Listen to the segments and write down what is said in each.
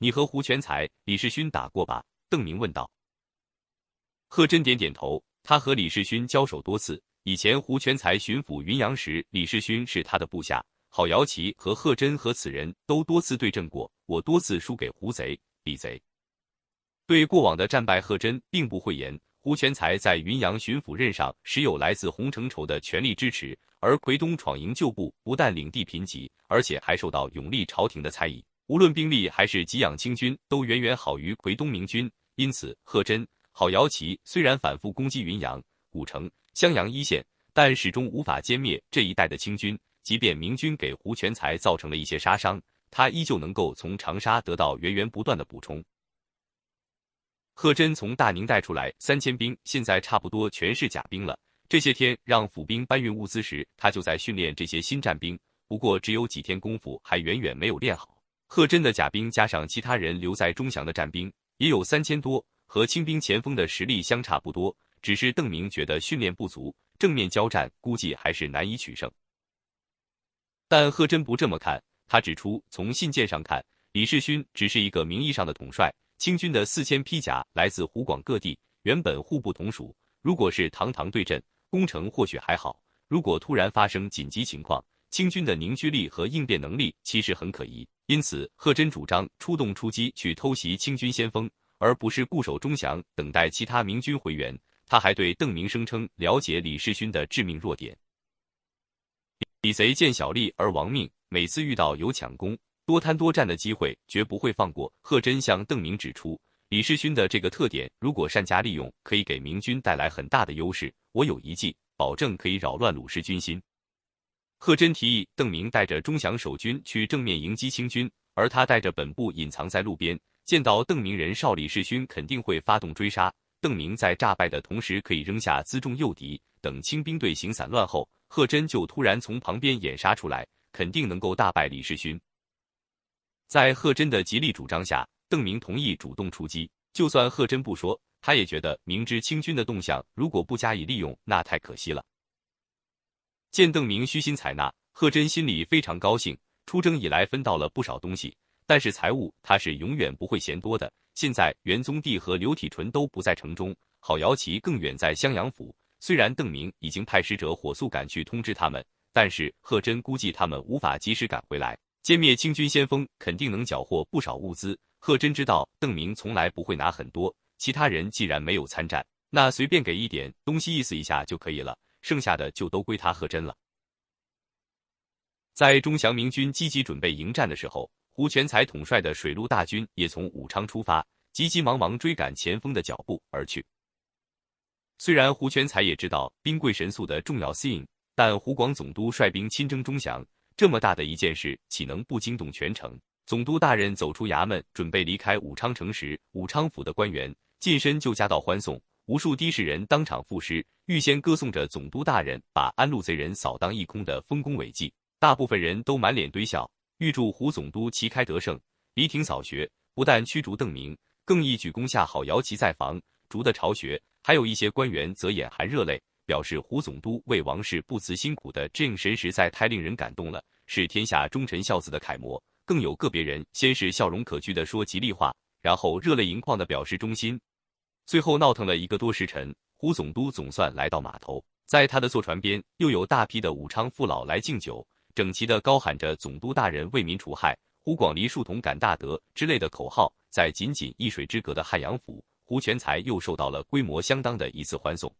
你和胡全才、李世勋打过吧？邓明问道。贺真点点头，他和李世勋交手多次。以前胡全才巡抚云阳时，李世勋是他的部下。郝瑶琪和贺真和此人都多次对阵过，我多次输给胡贼、李贼。对过往的战败，贺真并不讳言。胡全才在云阳巡抚任上，时有来自洪承畴的全力支持，而奎东闯营旧部不但领地贫瘠，而且还受到永历朝廷的猜疑。无论兵力还是给养清军，都远远好于奎东明军。因此，贺真、郝瑶琪虽然反复攻击云阳、古城、襄阳一线，但始终无法歼灭这一带的清军。即便明军给胡全才造成了一些杀伤，他依旧能够从长沙得到源源不断的补充。贺真从大宁带出来三千兵，现在差不多全是甲兵了。这些天让府兵搬运物资时，他就在训练这些新战兵。不过只有几天功夫，还远远没有练好。贺真的甲兵加上其他人留在钟祥的战兵，也有三千多，和清兵前锋的实力相差不多。只是邓明觉得训练不足，正面交战估计还是难以取胜。但贺真不这么看，他指出，从信件上看，李世勋只是一个名义上的统帅。清军的四千披甲来自湖广各地，原本互不同属。如果是堂堂对阵，攻城或许还好；如果突然发生紧急情况，清军的凝聚力和应变能力其实很可疑。因此，贺真主张出动出击去偷袭清军先锋，而不是固守钟祥，等待其他明军回援。他还对邓明声称了解李世勋的致命弱点：李贼见小利而亡命，每次遇到有抢攻。多贪多占的机会绝不会放过。贺真向邓明指出，李世勋的这个特点，如果善加利用，可以给明军带来很大的优势。我有一计，保证可以扰乱鲁氏军心。贺真提议邓明带着钟祥守军去正面迎击清军，而他带着本部隐藏在路边。见到邓明人少李世勋肯定会发动追杀。邓明在诈败的同时，可以扔下辎重诱敌，等清兵队形散乱后，贺真就突然从旁边掩杀出来，肯定能够大败李世勋。在贺真的极力主张下，邓明同意主动出击。就算贺真不说，他也觉得明知清军的动向，如果不加以利用，那太可惜了。见邓明虚心采纳，贺真心里非常高兴。出征以来分到了不少东西，但是财物他是永远不会嫌多的。现在元宗帝和刘体纯都不在城中，郝瑶琪更远在襄阳府。虽然邓明已经派使者火速赶去通知他们，但是贺真估计他们无法及时赶回来。歼灭清军先锋，肯定能缴获不少物资。贺真知道邓明从来不会拿很多，其他人既然没有参战，那随便给一点东西意思一下就可以了，剩下的就都归他贺真了。在钟祥明军积极准备迎战的时候，胡全才统帅的水陆大军也从武昌出发，急急忙忙追赶前锋的脚步而去。虽然胡全才也知道兵贵神速的重要性，但湖广总督率兵亲征钟祥。这么大的一件事，岂能不惊动全城？总督大人走出衙门，准备离开武昌城时，武昌府的官员近身就夹道欢送，无数的士人当场赋诗，预先歌颂着总督大人把安陆贼人扫荡一空的丰功伟绩。大部分人都满脸堆笑，预祝胡总督旗开得胜。黎廷扫学，不但驱逐邓明，更一举攻下好瑶旗在防，逐的巢穴。还有一些官员则眼含热泪。表示胡总督为王室不辞辛苦的这神实在太令人感动了，是天下忠臣孝子的楷模。更有个别人先是笑容可掬的说吉利话，然后热泪盈眶的表示忠心。最后闹腾了一个多时辰，胡总督总算来到码头，在他的坐船边，又有大批的武昌父老来敬酒，整齐的高喊着“总督大人为民除害，胡广黎树同感大德”之类的口号。在仅仅一水之隔的汉阳府，胡全才又受到了规模相当的一次欢送。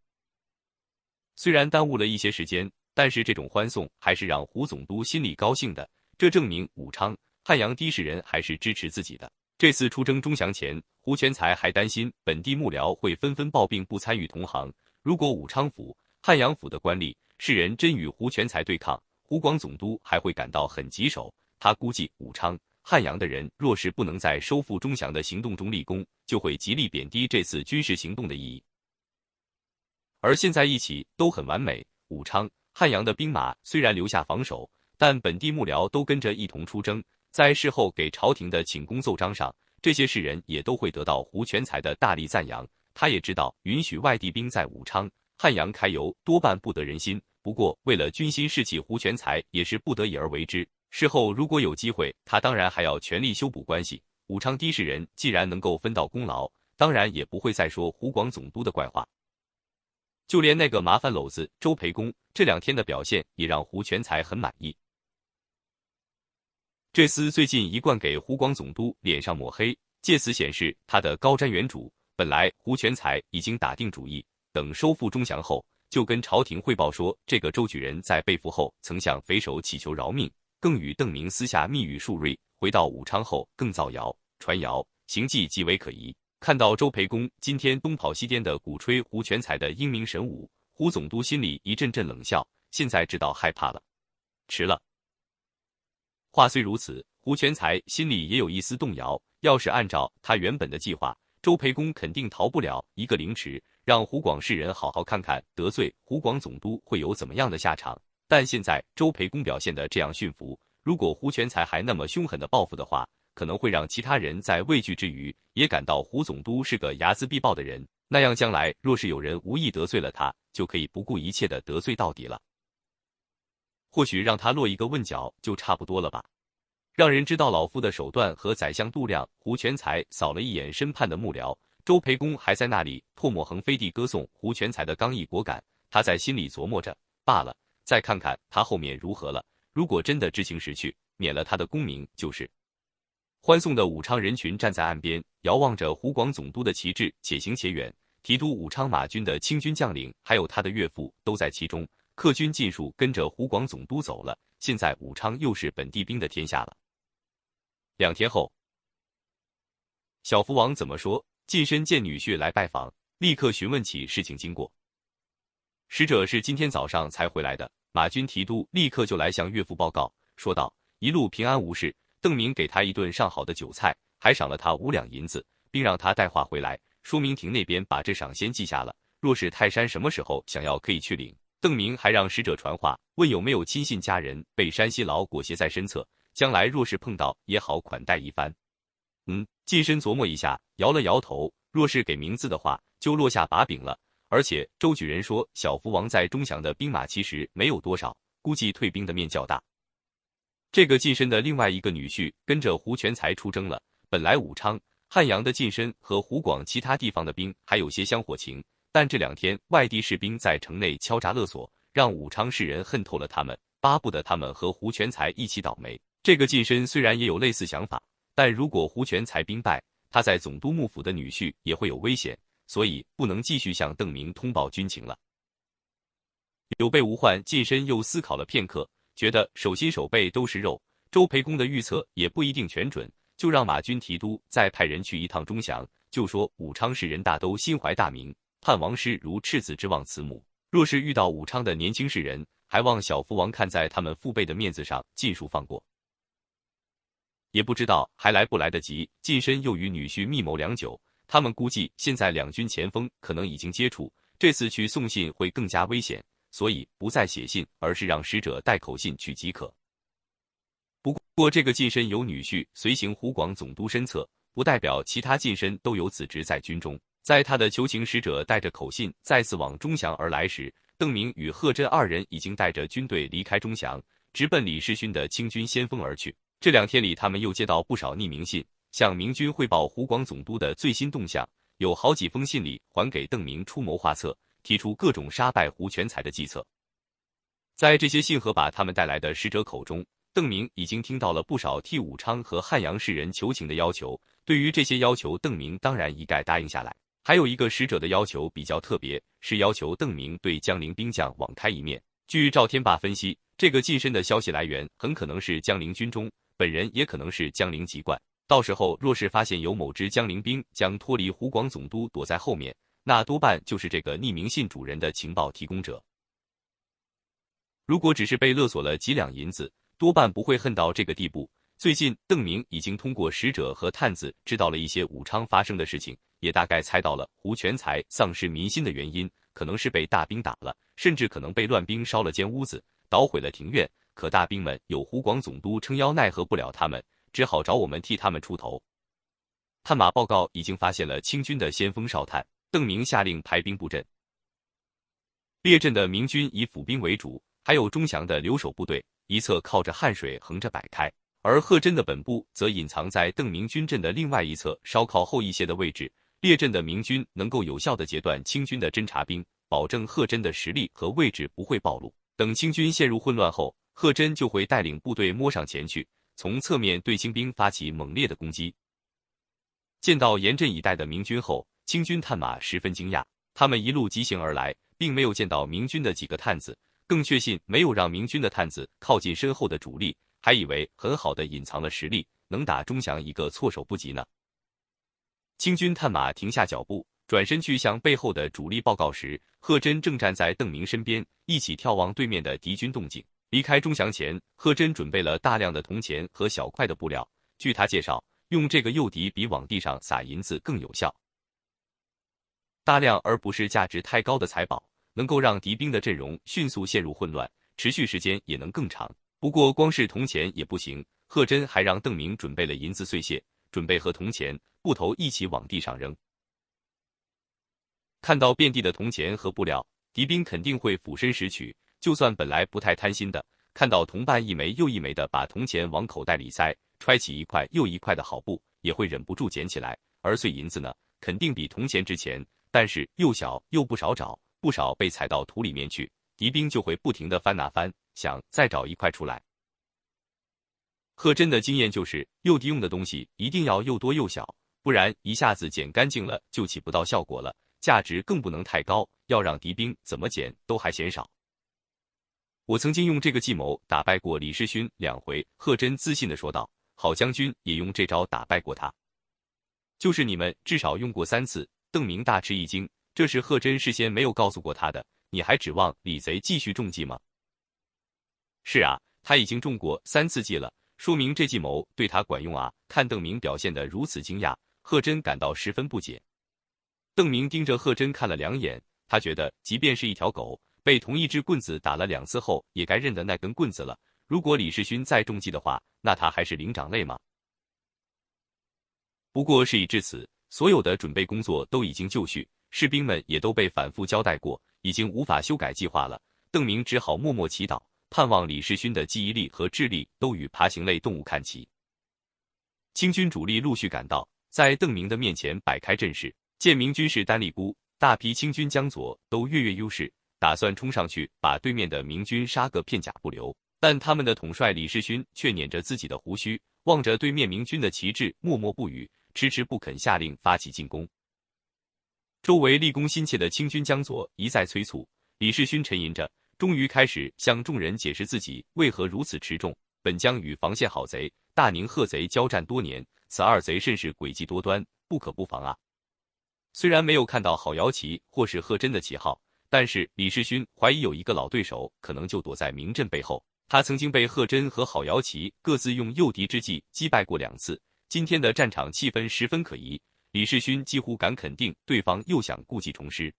虽然耽误了一些时间，但是这种欢送还是让胡总督心里高兴的。这证明武昌、汉阳的士人还是支持自己的。这次出征钟祥前，胡全才还担心本地幕僚会纷纷抱病不参与同行。如果武昌府、汉阳府的官吏、士人真与胡全才对抗，湖广总督还会感到很棘手。他估计武昌、汉阳的人若是不能在收复钟祥的行动中立功，就会极力贬低这次军事行动的意义。而现在一起都很完美。武昌、汉阳的兵马虽然留下防守，但本地幕僚都跟着一同出征。在事后给朝廷的请功奏章上，这些士人也都会得到胡全才的大力赞扬。他也知道，允许外地兵在武昌、汉阳开油，多半不得人心。不过，为了军心士气，胡全才也是不得已而为之。事后如果有机会，他当然还要全力修补关系。武昌的士人既然能够分到功劳，当然也不会再说湖广总督的怪话。就连那个麻烦篓子周培公这两天的表现，也让胡全才很满意。这厮最近一贯给湖广总督脸上抹黑，借此显示他的高瞻远瞩。本来胡全才已经打定主意，等收复钟祥后，就跟朝廷汇报说，这个周举人在被俘后曾向匪首乞求饶命，更与邓明私下密语数瑞。回到武昌后，更造谣传谣，行迹极为可疑。看到周培公今天东跑西颠的鼓吹胡全才的英明神武，胡总督心里一阵阵冷笑，现在知道害怕了，迟了。话虽如此，胡全才心里也有一丝动摇。要是按照他原本的计划，周培公肯定逃不了一个凌迟，让湖广士人好好看看得罪湖广总督会有怎么样的下场。但现在周培公表现的这样驯服，如果胡全才还那么凶狠的报复的话，可能会让其他人在畏惧之余，也感到胡总督是个睚眦必报的人。那样将来若是有人无意得罪了他，就可以不顾一切的得罪到底了。或许让他落一个问角就差不多了吧，让人知道老夫的手段和宰相度量。胡全才扫了一眼身畔的幕僚，周培公还在那里唾沫横飞地歌颂胡全才的刚毅果敢。他在心里琢磨着，罢了，再看看他后面如何了。如果真的知情识趣，免了他的功名就是。欢送的武昌人群站在岸边，遥望着湖广总督的旗帜，且行且远。提督武昌马军的清军将领，还有他的岳父都在其中。客军尽数跟着湖广总督走了，现在武昌又是本地兵的天下了。两天后，小福王怎么说？近身见女婿来拜访，立刻询问起事情经过。使者是今天早上才回来的，马军提督立刻就来向岳父报告，说道：“一路平安无事。邓明给他一顿上好的酒菜，还赏了他五两银子，并让他带话回来，说明廷那边把这赏先记下了。若是泰山什么时候想要，可以去领。”邓明还让使者传话，问有没有亲信家人被山西佬裹挟在身侧，将来若是碰到，也好款待一番。嗯，近身琢磨一下，摇了摇头。若是给名字的话，就落下把柄了。而且周举人说，小福王在钟祥的兵马其实没有多少，估计退兵的面较大。这个近身的另外一个女婿跟着胡全才出征了。本来武昌、汉阳的近身和湖广其他地方的兵还有些香火情。但这两天外地士兵在城内敲诈勒索，让武昌市人恨透了他们，巴不得他们和胡全才一起倒霉。这个近身虽然也有类似想法，但如果胡全才兵败，他在总督幕府的女婿也会有危险，所以不能继续向邓明通报军情了。有备无患，近身又思考了片刻，觉得手心手背都是肉，周培公的预测也不一定全准，就让马军提督再派人去一趟钟祥，就说武昌市人大都心怀大明。盼王师如赤子之望慈母，若是遇到武昌的年轻士人，还望小福王看在他们父辈的面子上，尽数放过。也不知道还来不来得及。近身又与女婿密谋良久，他们估计现在两军前锋可能已经接触，这次去送信会更加危险，所以不再写信，而是让使者带口信去即可。不过这个近身有女婿随行湖广总督身侧，不代表其他近身都有此职在军中。在他的求情使者带着口信再次往钟祥而来时，邓明与贺真二人已经带着军队离开钟祥，直奔李世勋的清军先锋而去。这两天里，他们又接到不少匿名信，向明军汇报湖广总督的最新动向。有好几封信里还给邓明出谋划策，提出各种杀败胡全才的计策。在这些信和把他们带来的使者口中，邓明已经听到了不少替武昌和汉阳士人求情的要求。对于这些要求，邓明当然一概答应下来。还有一个使者的要求比较特别，是要求邓明对江陵兵将网开一面。据赵天霸分析，这个近身的消息来源很可能是江陵军中，本人也可能是江陵籍贯。到时候若是发现有某支江陵兵将脱离湖广总督躲在后面，那多半就是这个匿名信主人的情报提供者。如果只是被勒索了几两银子，多半不会恨到这个地步。最近，邓明已经通过使者和探子知道了一些武昌发生的事情。也大概猜到了胡全才丧失民心的原因，可能是被大兵打了，甚至可能被乱兵烧了间屋子，捣毁了庭院。可大兵们有湖广总督撑腰，奈何不了他们，只好找我们替他们出头。探马报告已经发现了清军的先锋哨探，邓明下令排兵布阵。列阵的明军以府兵为主，还有钟祥的留守部队，一侧靠着汉水横着摆开，而贺真的本部则隐藏在邓明军阵的另外一侧，稍靠后一些的位置。列阵的明军能够有效的截断清军的侦察兵，保证贺真的实力和位置不会暴露。等清军陷入混乱后，贺真就会带领部队摸上前去，从侧面对清兵发起猛烈的攻击。见到严阵以待的明军后，清军探马十分惊讶，他们一路急行而来，并没有见到明军的几个探子，更确信没有让明军的探子靠近身后的主力，还以为很好的隐藏了实力，能打钟祥一个措手不及呢。清军探马停下脚步，转身去向背后的主力报告时，贺真正站在邓明身边，一起眺望对面的敌军动静。离开钟祥前，贺真准备了大量的铜钱和小块的布料。据他介绍，用这个诱敌比往地上撒银子更有效。大量而不是价值太高的财宝，能够让敌兵的阵容迅速陷入混乱，持续时间也能更长。不过，光是铜钱也不行，贺真还让邓明准备了银子碎屑，准备和铜钱。布头一起往地上扔，看到遍地的铜钱和布料，敌兵肯定会俯身拾取。就算本来不太贪心的，看到同伴一枚又一枚的把铜钱往口袋里塞，揣起一块又一块的好布，也会忍不住捡起来。而碎银子呢，肯定比铜钱值钱，但是又小又不少找，不少被踩到土里面去，敌兵就会不停的翻哪翻，想再找一块出来。贺真的经验就是，诱敌用的东西一定要又多又小。不然一下子捡干净了，就起不到效果了，价值更不能太高，要让敌兵怎么捡都还嫌少。我曾经用这个计谋打败过李世勋两回，贺真自信的说道。好将军也用这招打败过他，就是你们至少用过三次。邓明大吃一惊，这是贺真事先没有告诉过他的，你还指望李贼继续中计吗？是啊，他已经中过三次计了，说明这计谋对他管用啊！看邓明表现的如此惊讶。贺真感到十分不解，邓明盯着贺真看了两眼，他觉得即便是一条狗，被同一只棍子打了两次后，也该认得那根棍子了。如果李世勋再中计的话，那他还是灵长类吗？不过事已至此，所有的准备工作都已经就绪，士兵们也都被反复交代过，已经无法修改计划了。邓明只好默默祈祷，盼望李世勋的记忆力和智力都与爬行类动物看齐。清军主力陆续赶到。在邓明的面前摆开阵势，见明军士单力孤，大批清军将左都跃跃优势，打算冲上去把对面的明军杀个片甲不留。但他们的统帅李世勋却捻着自己的胡须，望着对面明军的旗帜，默默不语，迟迟不肯下令发起进攻。周围立功心切的清军将左一再催促，李世勋沉吟着，终于开始向众人解释自己为何如此持重。本将与防线好贼大宁贺贼交战多年。此二贼甚是诡计多端，不可不防啊！虽然没有看到郝瑶旗或是贺真的旗号，但是李世勋怀疑有一个老对手可能就躲在明镇背后。他曾经被贺真和郝瑶旗各自用诱敌之计击败过两次。今天的战场气氛十分可疑，李世勋几乎敢肯定对方又想故技重施。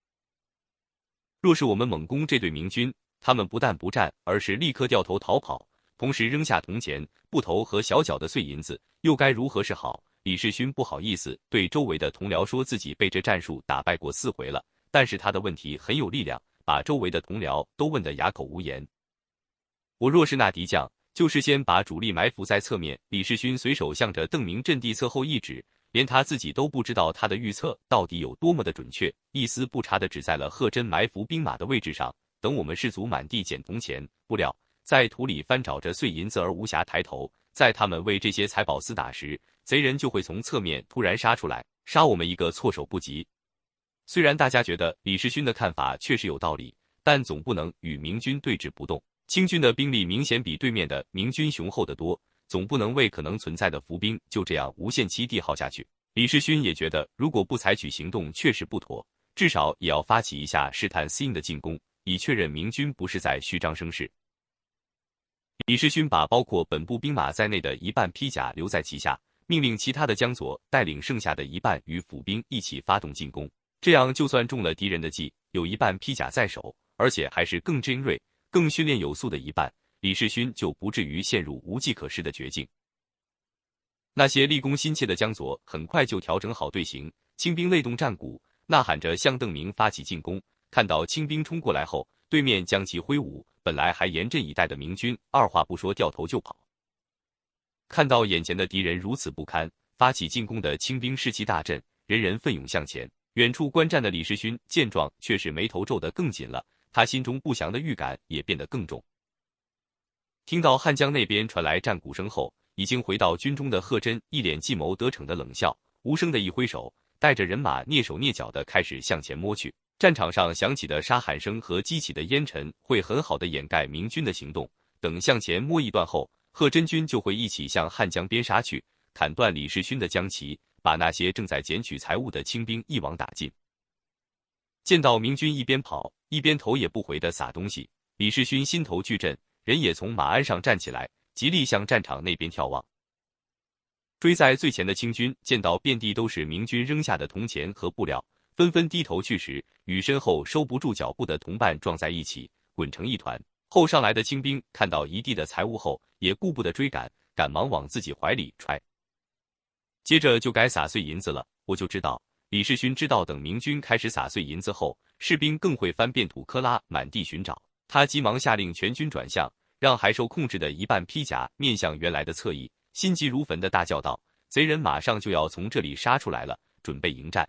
若是我们猛攻这对明军，他们不但不战，而是立刻掉头逃跑。同时扔下铜钱、布头和小小的碎银子，又该如何是好？李世勋不好意思对周围的同僚说自己被这战术打败过四回了，但是他的问题很有力量，把周围的同僚都问得哑口无言。我若是那敌将，就是先把主力埋伏在侧面。李世勋随手向着邓明阵地侧后一指，连他自己都不知道他的预测到底有多么的准确，一丝不差的指在了贺真埋伏兵马的位置上。等我们士卒满地捡铜钱、不料。在土里翻找着碎银子而无暇抬头，在他们为这些财宝厮打时，贼人就会从侧面突然杀出来，杀我们一个措手不及。虽然大家觉得李世勋的看法确实有道理，但总不能与明军对峙不动。清军的兵力明显比对面的明军雄厚得多，总不能为可能存在的伏兵就这样无限期地耗下去。李世勋也觉得，如果不采取行动，确实不妥，至少也要发起一下试探性的进攻，以确认明军不是在虚张声势。李世勋把包括本部兵马在内的一半披甲留在旗下，命令其他的江左带领剩下的一半与府兵一起发动进攻。这样，就算中了敌人的计，有一半披甲在手，而且还是更精锐、更训练有素的一半，李世勋就不至于陷入无计可施的绝境。那些立功心切的江左很快就调整好队形，清兵擂动战鼓，呐喊着向邓明发起进攻。看到清兵冲过来后，对面将其挥舞。本来还严阵以待的明军，二话不说掉头就跑。看到眼前的敌人如此不堪，发起进攻的清兵士气大振，人人奋勇向前。远处观战的李世勋见状，却是眉头皱得更紧了，他心中不祥的预感也变得更重。听到汉江那边传来战鼓声后，已经回到军中的贺真一脸计谋得逞的冷笑，无声的一挥手，带着人马蹑手蹑脚的开始向前摸去。战场上响起的杀喊声和激起的烟尘会很好的掩盖明军的行动。等向前摸一段后，贺真军就会一起向汉江边杀去，砍断李世勋的将旗，把那些正在捡取财物的清兵一网打尽。见到明军一边跑一边头也不回的撒东西，李世勋心头巨震，人也从马鞍上站起来，极力向战场那边眺望。追在最前的清军见到遍地都是明军扔下的铜钱和布料。纷纷低头去时，与身后收不住脚步的同伴撞在一起，滚成一团。后上来的清兵看到一地的财物后，也顾不得追赶，赶忙往自己怀里揣。接着就该撒碎银子了。我就知道，李世勋知道，等明军开始撒碎银子后，士兵更会翻遍土坷拉，满地寻找。他急忙下令全军转向，让还受控制的一半披甲面向原来的侧翼，心急如焚的大叫道：“贼人马上就要从这里杀出来了，准备迎战！”